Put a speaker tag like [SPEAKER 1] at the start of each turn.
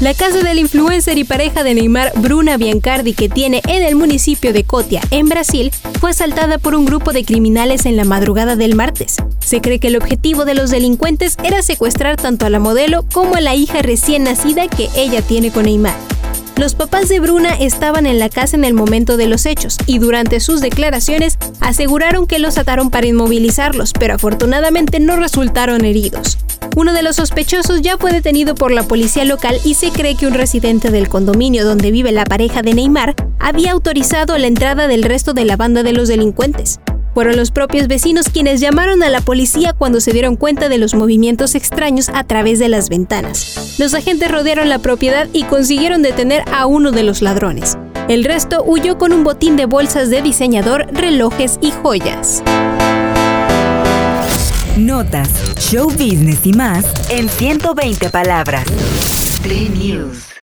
[SPEAKER 1] La casa del influencer y pareja de Neymar, Bruna Biancardi, que tiene en el municipio de Cotia, en Brasil, fue asaltada por un grupo de criminales en la madrugada del martes. Se cree que el objetivo de los delincuentes era secuestrar tanto a la modelo como a la hija recién nacida que ella tiene con Neymar. Los papás de Bruna estaban en la casa en el momento de los hechos y durante sus declaraciones aseguraron que los ataron para inmovilizarlos, pero afortunadamente no resultaron heridos. Uno de los sospechosos ya fue detenido por la policía local y se cree que un residente del condominio donde vive la pareja de Neymar había autorizado la entrada del resto de la banda de los delincuentes. Fueron los propios vecinos quienes llamaron a la policía cuando se dieron cuenta de los movimientos extraños a través de las ventanas. Los agentes rodearon la propiedad y consiguieron detener a uno de los ladrones. El resto huyó con un botín de bolsas de diseñador, relojes y joyas.
[SPEAKER 2] Notas, show business y más en 120 palabras. Play News.